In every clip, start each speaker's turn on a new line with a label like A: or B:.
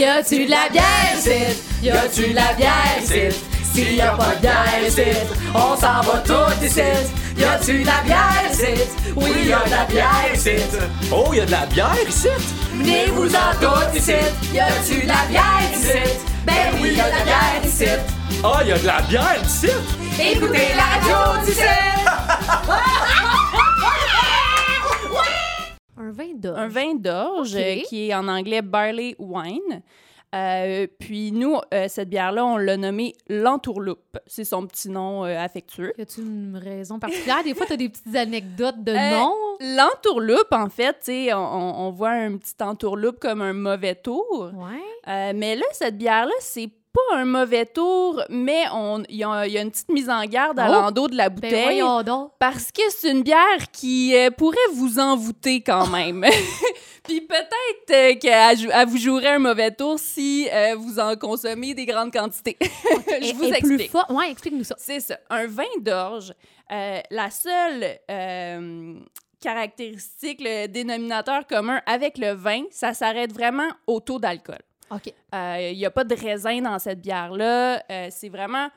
A: Y a-tu de la bière ici? Y a-tu de la bière ici? S'il y a pas de bière ici, on s'en va tout ici. Y a-tu de la bière ici? Oui, y a de la bière ici.
B: Oh, y a de la bière ici?
A: Venez-vous-en tout ici. Y a-tu de la bière ici? Ben oui, y a de la bière ici.
B: Ah, y a de la bière ici?
A: Écoutez la radio d'ici.
C: Un vin d'orge.
D: Un vin d'orge euh, qui est en anglais barley wine. Euh, puis nous, euh, cette bière-là, on l'a nommée l'entourloupe. C'est son petit nom euh, affectueux.
C: Y a-tu une raison particulière? Des fois, t'as des petites anecdotes de noms.
D: L'entourloupe, en fait, tu sais, on, on- voit un petit entourloupe comme un mauvais tour.
C: Ouais.
D: Mais là, cette bière-là, c'est pas un mauvais tour, mais on- il y, a il y a une petite mise en garde à
C: Oh!
D: l'endos de la
C: Ben
D: bouteille.
C: donc.
D: Parce que c'est une bière qui euh, pourrait vous envoûter quand même. Puis peut-être euh, qu'elle vous jouerait un mauvais tour si euh, vous en consommez des grandes quantités. Je
C: Et-
D: vous
C: et plus
D: explique.
C: fort. Ouais, explique-nous ça.
D: C'est ça. Un vin d'orge, la seule caractéristique, le dénominateur commun avec le vin, ça s'arrête vraiment au taux d'alcool.
C: OK.
D: Il n'y a pas de raisin dans cette bière-là. Euh, c'est vraiment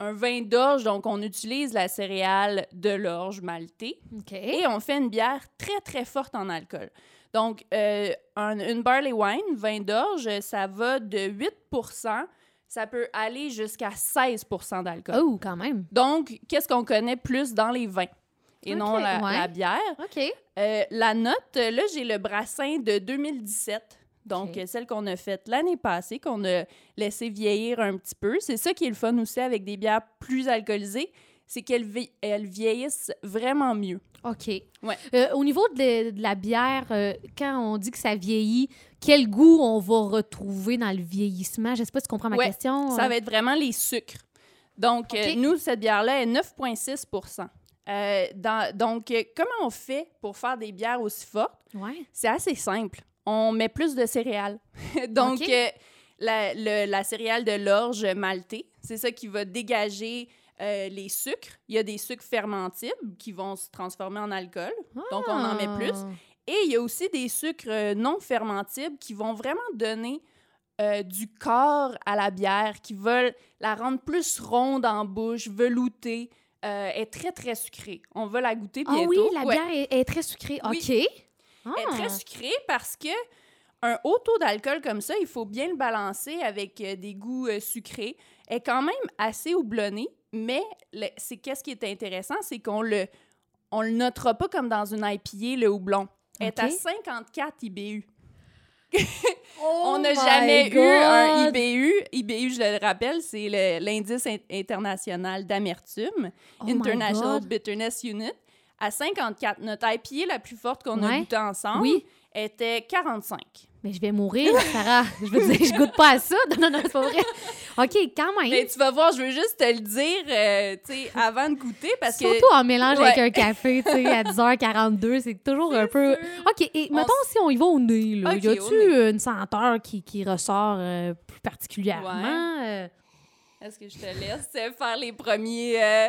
D: un vin d'orge, donc on utilise la céréale de l'orge maltée et on fait une bière très, très forte en alcool. Donc, euh, un- une barley wine, vin d'orge, ça va de 8% ça peut aller jusqu'à 16% d'alcool.
C: Oh, quand même.
D: Donc, qu'est-ce qu'on connaît plus dans les vins et non la,
C: ouais.
D: la bière?
C: OK.
D: Euh, la note, euh, là, j'ai le brassin de 2017. Donc, celle qu'on a faite l'année passée, qu'on a laissé vieillir un petit peu. C'est ça qui est le fun aussi avec des bières plus alcoolisées, c'est qu'elles vi- elles vieillissent vraiment mieux.
C: OK.
D: Ouais.
C: Euh, au niveau de, de la bière, euh, quand on dit que ça vieillit, quel goût on va retrouver dans le vieillissement? Je sais pas si tu comprends ma
D: Ouais,
C: question.
D: Ça
C: euh.
D: va être vraiment les sucres. Donc, euh, nous, cette bière-là est 9,6% Euh, dans- Donc, euh, comment on fait pour faire des bières aussi fortes?
C: Ouais.
D: C'est assez simple. On met plus de céréales. Donc, euh, la, le- la céréale de l'orge maltée, c'est ça qui va dégager euh, les sucres. Il y a des sucres fermentibles qui vont se transformer en alcool. Donc, on en met plus.
C: Ah.
D: Et il y a aussi des sucres euh, non fermentibles qui vont vraiment donner euh, du corps à la bière, qui veulent la rendre plus ronde en bouche, veloutée. Euh, est très, très sucrée. On va la goûter
C: Ah
D: bientôt.
C: oui, la
D: Ouais.
C: bière est, est très sucrée.
D: Oui.
C: OK.
D: Elle
C: Ah.
D: est très sucrée parce que un haut taux d'alcool comme ça, il faut bien le balancer avec euh, des goûts euh, sucrés. Elle est quand même assez houblonnée, mais c'est qu'est-ce qui est intéressant, c'est qu'on le on le notera pas comme dans une IPA le houblon. Elle est à
C: Ok.
D: 54 IBU.
C: Oh
D: on n'a jamais eu un! IBU. IBU, je le rappelle, c'est l'indice in- international d'amertume,
C: Oh
D: International. Bitterness Unit. À 54, notre IPA la plus forte qu'on a goûtée ensemble
C: Oui.
D: était 45.
C: Mais je vais mourir, Sarah. je veux dire, je goûte pas à ça. Non, non, non, c'est pas vrai. OK, quand même.
D: Mais tu vas voir, je veux juste te le dire euh, tu sais, avant de goûter parce que.
C: Surtout en mélange
D: Ouais.
C: avec un café, tu sais, à 10h42, c'est toujours un peu... OK, et
D: On
C: mettons si on y va au nez, là, y a-tu une senteur qui, qui ressort euh, plus particulièrement? euh?
D: Est-ce que je te laisse faire les premiers euh,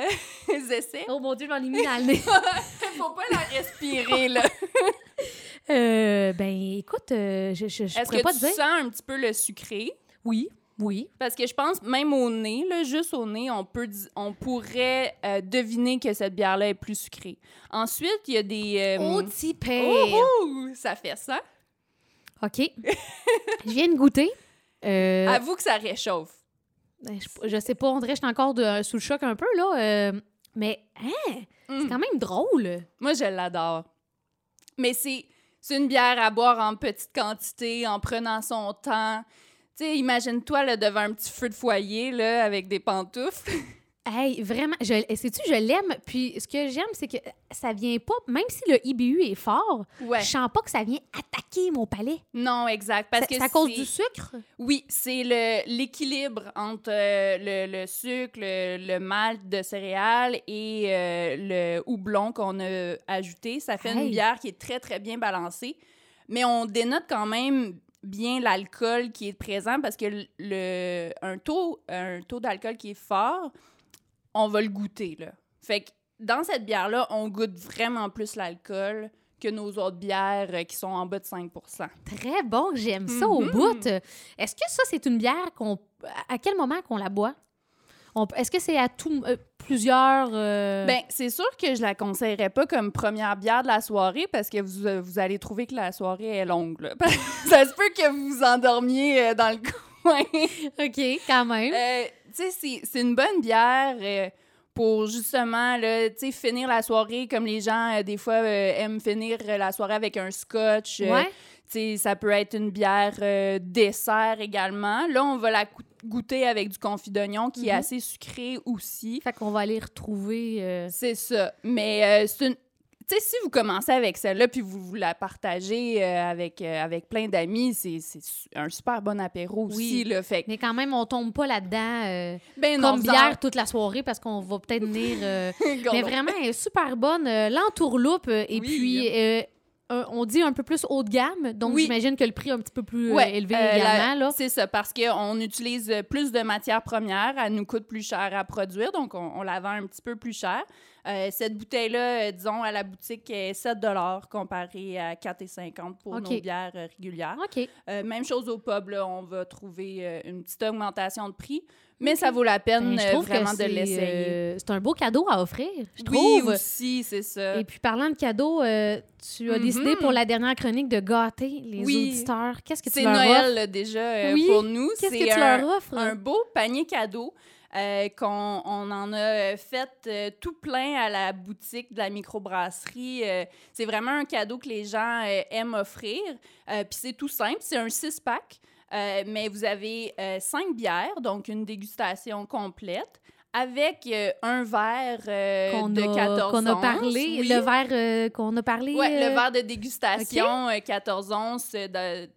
D: essais?
C: Oh mon Dieu, j'en ai mis dans le nez.
D: Faut pas la respirer, là.
C: Euh, ben, écoute, euh, je, je, je
D: Est-ce que
C: pas
D: tu
C: dire.
D: sens un petit peu le sucré?
C: Oui, oui.
D: Parce que je pense, même au nez, là, juste au nez, on, peut on pourrait euh, deviner que cette bière-là est plus sucrée. Ensuite, il y a des... euh,
C: Oh,
D: oh, ça fait ça.
C: OK. je viens de goûter. Euh,
D: Avoue que ça réchauffe.
C: Ben, je, je sais pas, on dirait que je suis encore de- sous le choc un peu, là. euh, mais, hein, c'est
D: Mm.
C: quand même drôle.
D: Moi, je l'adore. Mais c'est c'est une bière à boire en petite quantité, en prenant son temps. Tu sais, imagine-toi là, devant un petit feu de foyer là, avec des pantoufles.
C: Hey, vraiment, je, sais-tu, je l'aime. Puis ce que j'aime, c'est que ça vient pas, même si le IBU est fort,
D: Ouais.
C: je sens pas que ça vient attaquer mon palais.
D: Non, exact. Parce que
C: c'est à cause du sucre?
D: Oui, c'est le- l'équilibre entre euh, le, le sucre, le, le malt de céréales et euh, le houblon qu'on a ajouté. Ça fait une bière qui est très, très bien balancée. Mais on dénote quand même bien l'alcool qui est présent parce que le- le, un taux, un taux d'alcool qui est fort, on va le goûter. Là. Fait que dans cette bière-là, on goûte vraiment plus l'alcool que nos autres bières euh, qui sont en bas de 5%
C: Très bon, j'aime ça au
D: Mhm.
C: bout. Est-ce que ça, c'est une bière qu'on. À quel moment qu'on la boit? On- Est-ce que c'est à tout, euh, plusieurs. euh,
D: Ben, c'est sûr que je la conseillerais pas comme première bière de la soirée parce que vous, vous allez trouver que la soirée est longue. là. ça se peut que vous vous endormiez dans le coin.
C: OK, quand même.
D: Euh, tu sais, c'est- une bonne bière euh, pour justement, là, tu sais, finir la soirée comme les gens, euh, des fois, euh, aiment finir la soirée avec un scotch.
C: ouais.
D: tu sais, ça peut être une bière dessert également. Là, on va la goûter avec du confit d'oignon qui est
C: Mhm.
D: assez sucré aussi.
C: Fait qu'on va aller retrouver.
D: C'est ça. Mais c'est une. Tu sais, si vous commencez avec celle-là puis vous, vous la partagez euh, avec, euh, avec plein d'amis, c'est un super bon apéro aussi.
C: Oui.
D: Là, fait
C: Mais quand même, on tombe pas là-dedans euh,
D: ben non,
C: comme
D: en-
C: bière toute la soirée parce qu'on va peut-être venir. Mais vraiment, elle est super bonne. L'entourloupe, et
D: Oui.
C: puis, un- on dit un peu plus haut de gamme. Donc,
D: Oui.
C: j'imagine que le prix est un petit peu plus euh,
D: Ouais,
C: élevé
D: euh,
C: également.
D: C'est ça, parce qu'on utilise euh, plus de matières premières, elle nous coûte plus cher à produire, donc on, on la vend un petit peu plus cher. Euh, cette bouteille-là, euh, disons, à la boutique, est 7 comparé à 4,50 pour nos bières euh, régulières.
C: OK.
D: Euh, même chose au pub, là, on va trouver euh, une petite augmentation de prix, mais ça vaut la peine
C: Ben, je trouve que
D: vraiment de
C: c'est,
D: l'essayer.
C: euh, c'est un beau cadeau à offrir, je
D: oui,
C: trouve.
D: aussi, c'est ça.
C: Et puis, parlant de cadeaux, euh, tu as
D: Mhm.
C: décidé pour la dernière chronique de gâter les
D: Oui.
C: auditeurs. Qu'est-ce que tu
D: C'est
C: leur
D: Noël
C: offres?
D: là, déjà euh,
C: Oui.
D: pour nous.
C: Qu'est-ce
D: C'est
C: que tu
D: un-
C: leur offres?
D: un beau panier cadeau euh, qu'on on en a fait euh, tout plein à la boutique de la microbrasserie. Euh, c'est vraiment un cadeau que les gens aiment offrir. Puis c'est tout simple, c'est un six-pack, euh, mais vous avez euh, cinq bières, donc une dégustation complète. Avec euh, un verre euh, de
C: a,
D: 14
C: qu'on a
D: onces.
C: parlé,
D: Oui.
C: le verre euh, qu'on a parlé.
D: Ouais,
C: euh,
D: le verre de dégustation euh, 14 onces de, de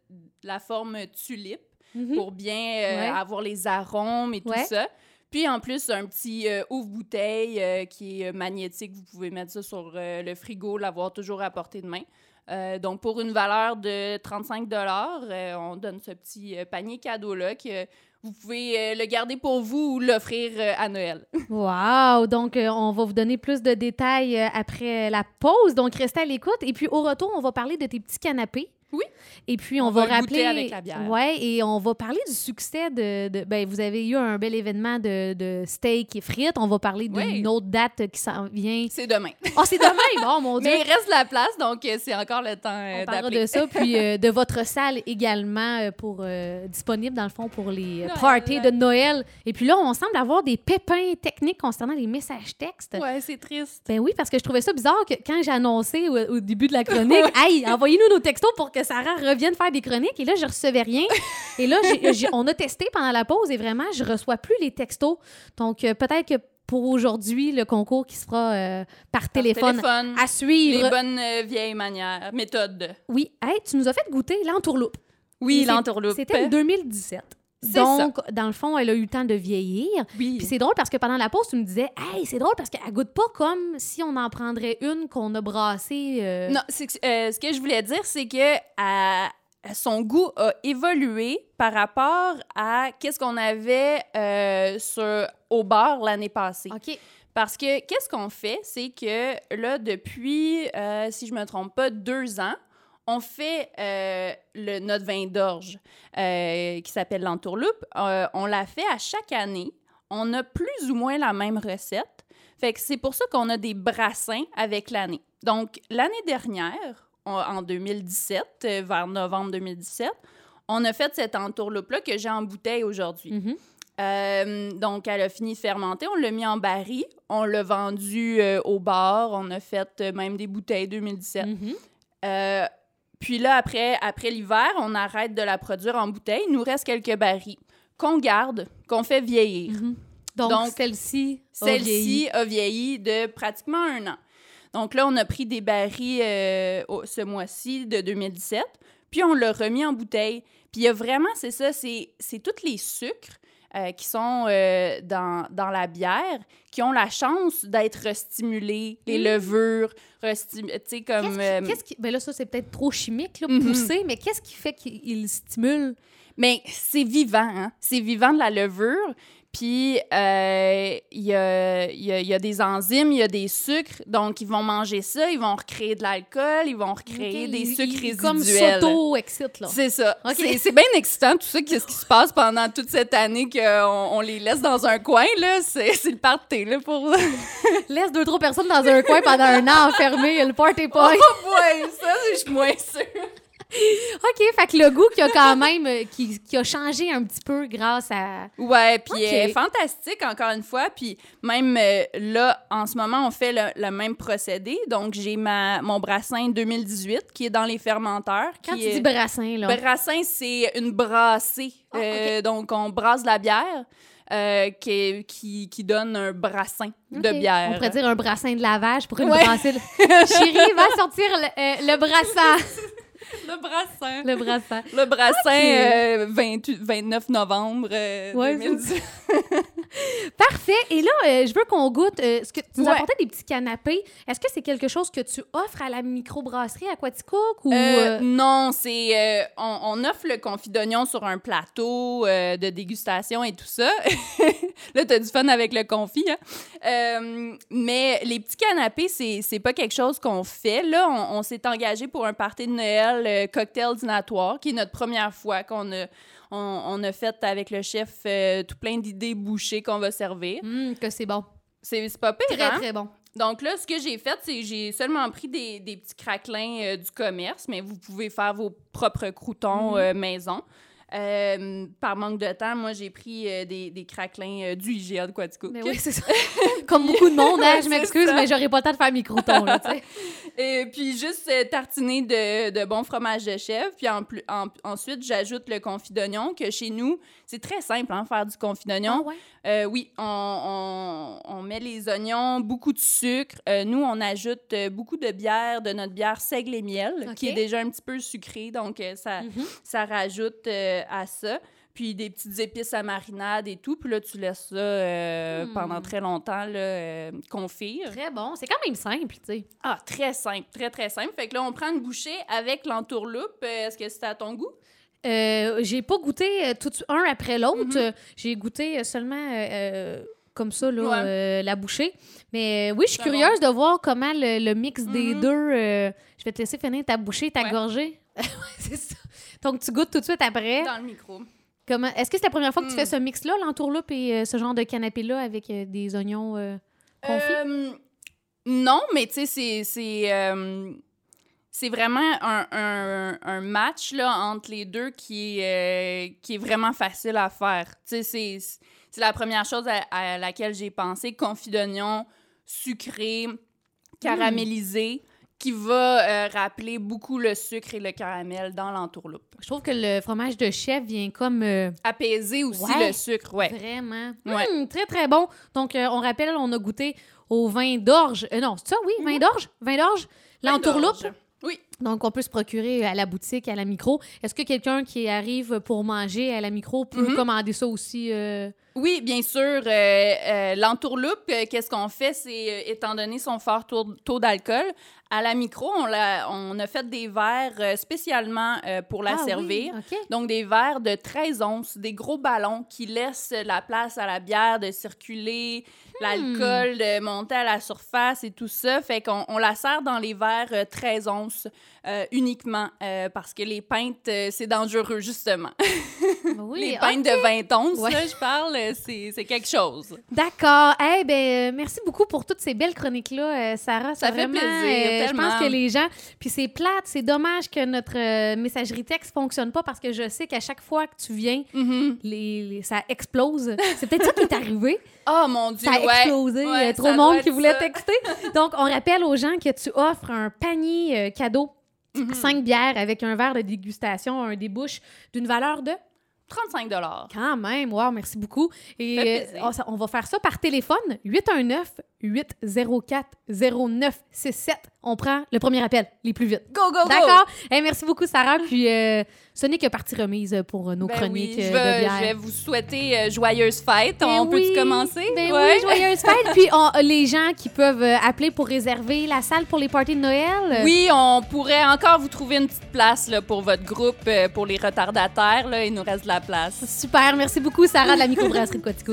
D: la forme tulipe
C: mhm.
D: pour bien
C: Ouais.
D: avoir les arômes et tout
C: Ouais.
D: ça. Puis en plus, un petit ouvre-bouteille qui est magnétique. Vous pouvez mettre ça sur le frigo, l'avoir toujours à portée de main. Euh, donc, pour une valeur de 35 euh, on donne ce petit euh, panier cadeau-là que vous pouvez euh, le garder pour vous ou l'offrir à Noël.
C: Wow! Donc, on va vous donner plus de détails après la pause. Donc, restez à l'écoute. Et puis, au retour, on va parler de tes petits canapés.
D: Oui.
C: Et puis, on,
D: On
C: va, rappeler.
D: avec la bière.
C: Ouais, et on va parler du succès de. de- ben, vous avez eu un bel événement de, de steak et frites. On va parler d'une
D: Oui.
C: autre date qui s'en vient.
D: C'est demain.
C: Oh, c'est demain! Bon, mon Dieu!
D: Mais il reste la place, donc euh, c'est encore le temps euh,
C: On parlera de ça, puis euh, de votre salle également euh, pour euh, disponible dans le fond pour les
D: Noël.
C: parties de Noël. Et puis là, on semble avoir des pépins techniques concernant les messages textes.
D: Ouais, c'est triste.
C: Ben oui, parce que je trouvais ça bizarre que quand j'ai annoncé au, au début de la chronique, hey, envoyez-nous nos textos pour que Sarah revienne faire des chroniques. Et là, je recevais rien. Et là, on a testé pendant la pause et vraiment, je reçois plus les textos. Donc, euh, peut-être que pour aujourd'hui, le concours qui se fera euh, par, téléphone,
D: Téléphone.
C: à suivre.
D: Les bonnes euh, vieilles manières, méthodes.
C: Oui, hey, tu nous as fait goûter l'entourloupe.
D: Oui, l'entourloupe.
C: C'était en 2017. Donc, dans le fond, elle a eu le temps de vieillir.
D: Oui.
C: Puis c'est drôle parce que pendant la pause, tu me disais, hey, c'est drôle parce qu'elle goûte pas comme si on en prendrait une qu'on a brassée. euh,
D: Non, c'est que- euh, ce que je voulais dire, c'est que à son goût a évolué par rapport à qu'est-ce qu'on avait euh, sur, au bar l'année passée.
C: OK.
D: Parce que qu'est-ce qu'on fait, c'est que là, depuis, euh, si je me trompe pas, deux ans, on fait euh, le, notre vin d'orge euh, qui s'appelle l'entourloupe. Euh, on l'a fait à chaque année. On a plus ou moins la même recette. Fait que c'est pour ça qu'on a des brassins avec l'année. Donc, l'année dernière, on- en 2017, euh, vers novembre 2017, on a fait cette entourloupe-là que j'ai en bouteille aujourd'hui.
C: Mhm.
D: Euh, donc, elle a fini de fermenter. On l'a mis en baril. On l'a vendu euh, au bar. On a fait euh, même des bouteilles 2017.
C: Mhm.
D: Euh, puis là, après, après l'hiver, on arrête de la produire en bouteille. Il nous reste quelques barils qu'on garde, qu'on fait vieillir.
C: Mhm. Donc,
D: Donc,
C: celle-ci, a vieilli.
D: Celle-ci a vieilli de pratiquement un an. Donc là, on a pris des barils euh, ce mois-ci de 2017, puis on l'a remis en bouteille. Puis il y a vraiment, c'est ça, c'est c'est tous les sucres euh, qui sont euh, dans, dans la bière qui ont la chance d'être restimulés, les
C: Mm.
D: levures, tu sais, comme...
C: Qu'est-ce
D: euh,
C: qui, qu'est-ce qui- ben là, ça, c'est peut-être trop chimique, là,
D: Mhm.
C: poussé, mais qu'est-ce qui fait qu'il stimule?
D: Mais c'est vivant, hein? C'est vivant de la levure. Puis, euh, il y, a, y a- il y a des enzymes, il y a des sucres. Donc, ils vont manger ça, ils vont recréer de l'alcool, ils vont recréer des sucres
C: il- Comme
D: résiduels.
C: s'auto-excite, là.
D: C'est ça. C'est- bien excitant, tout ça, qu'est-ce qui se passe pendant toute cette année qu'on on les laisse dans un coin, là. C'est le party, là, pour...
C: Laisse deux, trois personnes dans un coin pendant un an enfermé, le party point.
D: ouais, ça, je suis moins sûre.
C: OK, fait que le goût qui a quand même, euh, qui, qui a changé un petit peu grâce à...
D: Ouais, puis
C: Ok.
D: euh, fantastique, encore une fois. Puis même euh, là, en ce moment, on fait le, le même procédé. Donc, j'ai ma mon brassin 2018 qui est dans les fermenteurs.
C: Quand
D: qui
C: tu
D: est-
C: dis brassin, là.
D: Brassin, c'est une brassée.
C: Ah,
D: Euh, donc, on brasse la bière euh, qui, qui, qui donne un brassin de bière.
C: On pourrait dire un brassin de lavage pour une
D: Ouais.
C: brasser. le- Chérie, va sortir le, le brassin.
D: le brassin.
C: Le brassin.
D: Le brassin,
C: Ok.
D: euh, 28 29 novembre euh,
C: Ouais,
D: 2018.
C: Parfait. Et là, euh, je veux qu'on goûte. euh, ce que tu nous
D: Ouais.
C: apportais des petits canapés. Est-ce que c'est quelque chose que tu offres à la microbrasserie Aquaticook ou
D: Euh, Non, c'est on, on offre le confit d'oignon sur un plateau de dégustation et tout ça. Là, t'as du fun avec le confit, hein? Mais les petits canapés, c'est c'est pas quelque chose qu'on fait. Là, on, on s'est engagé pour un party de Noël cocktail dînatoire, qui est notre première fois qu'on a on, on a fait avec le chef euh, tout plein d'idées bouchées qu'on va servir.
C: hum, que c'est bon.
D: C'est pas pire,
C: Très,
D: hein?
C: très bon.
D: Donc là, ce que j'ai fait, c'est que j'ai seulement pris des, des petits craquelins euh, du commerce, mais vous pouvez faire vos propres croutons
C: Mhm.
D: euh, maison. Euh, par manque de temps, moi, j'ai pris euh, des, des craquelins euh, du IGA de Quatico.
C: Mais oui, c'est ça. Comme beaucoup de monde, hein, je m'excuse, mais j'aurais pas le temps de faire mes croutons, là, tu sais.
D: Et puis juste euh, tartiner de, de bon fromage de chèvre. Puis en plus, en- ensuite, j'ajoute le confit d'oignon, que chez nous, c'est très simple, hein, faire du confit d'oignon.
C: Ah ouais?
D: Oui, on, on- on met les oignons, beaucoup de sucre. Nous, on ajoute beaucoup de bière, de notre bière seigle et miel, qui est déjà un petit peu sucrée, donc ça,
C: Mhm.
D: ça rajoute à ça. Puis des petites épices à marinade et tout. Puis là, tu laisses ça euh,
C: Hmm.
D: pendant très longtemps là, euh, confire.
C: Très bon. C'est quand même simple, tu sais.
D: Ah, très simple, très, très simple. Fait que là, on prend une bouchée avec l'entourloupe. Euh, Est-ce que c'est à ton goût?
C: Euh, j'ai pas goûté tout un après l'autre.
D: Mhm.
C: J'ai goûté seulement comme ça, là,
D: Ouais.
C: euh, la bouchée. Mais euh, oui, je suis curieuse de voir comment le, le mix des
D: Mhm.
C: deux. euh, je vais te laisser finir ta bouchée, ta
D: Ouais.
C: gorgée. C'est ça. Donc, tu goûtes tout de suite après.
D: Dans le micro.
C: Comment... Est-ce que c'est la première fois que tu fais ce mix-là, l'entourloupe et euh, ce genre de canapé-là avec euh, des oignons euh, confits?
D: Non, mais tu sais, c'est- vraiment un, un- un match là, entre les deux qui est, qui est vraiment facile à faire. Tu sais, c'est- la première chose à, à laquelle j'ai pensé. Confit d'oignon, sucré, caramélisé, qui va euh, rappeler beaucoup le sucre et le caramel dans l'entourloupe.
C: Je trouve que le fromage de chèvre vient comme euh,
D: Apaiser aussi
C: Ouais.
D: le sucre, ouais.
C: vraiment
D: Ouais.
C: Hum, très, très bon. Donc, euh, on rappelle, on a goûté au vin d'orge. Non, c'est ça, oui, vin d'orge? Vin d'orge? L'entourloupe?
D: Oui.
C: Donc, on peut se procurer à la boutique, à la micro. Est-ce que quelqu'un qui arrive pour manger à la micro peut
D: Mhm.
C: commander ça aussi? euh?
D: Oui, bien sûr. euh, euh, L'entourloupe, qu'est-ce qu'on fait? C'est, étant donné son fort taux, taux d'alcool, à la micro, on, a fait des verres spécialement pour la
C: Ah oui,
D: servir. Donc, des verres de 13 onces, des gros ballons qui laissent la place à la bière de circuler,
C: Hmm.
D: l'alcool de monter à la surface et tout ça. Fait qu'on on la sert dans les verres euh, 13 onces euh, uniquement euh, parce que les pintes, euh, c'est dangereux, justement.
C: Oui,
D: les pintes de 20 onces,
C: Ouais.
D: là, je parle, c'est quelque chose.
C: D'accord. Eh ben, euh, merci beaucoup pour toutes ces belles chroniques-là, Sarah.
D: Ça fait
C: vraiment,
D: plaisir,
C: je pense que les gens... Puis c'est plate, c'est dommage que notre messagerie texte fonctionne pas parce que je sais qu'à chaque fois que tu viens,
D: Mhm.
C: les, les- ça explose. C'est peut-être ça qui est arrivé.
D: Oh mon Dieu,
C: Ça a
D: ouais.
C: explosé. Il y
D: Ouais,
C: a trop de monde qui voulait
D: ça.
C: texter. Donc, on rappelle aux gens que tu offres un panier euh,
D: Mhm.
C: cinq bières avec un verre de dégustation, un débouche d'une valeur de
D: 35
C: quand même. Wow, merci beaucoup. Et euh, on va faire ça par téléphone. 819 804 0967. On prend le premier appel, les plus vite.
D: Go, go, go!
C: D'accord? Eh, merci beaucoup, Sarah. Puis, euh, ce n'est que partie remise pour nos
D: Ben
C: chroniques
D: oui, je
C: euh,
D: vais,
C: de bière.
D: je vais vous souhaiter euh, joyeuses fêtes.
C: Ben
D: On peut
C: oui,
D: commencer?
C: Ben
D: Ouais.
C: oui, joyeuse fête. Puis on- les gens qui peuvent euh, appeler pour réserver la salle pour les parties de Noël?
D: Oui, on pourrait encore vous trouver une petite place là, pour votre groupe, euh, pour les retardataires. Là, il nous reste de la place.
C: Super, merci beaucoup Sarah de la microbrasserie de Quatico.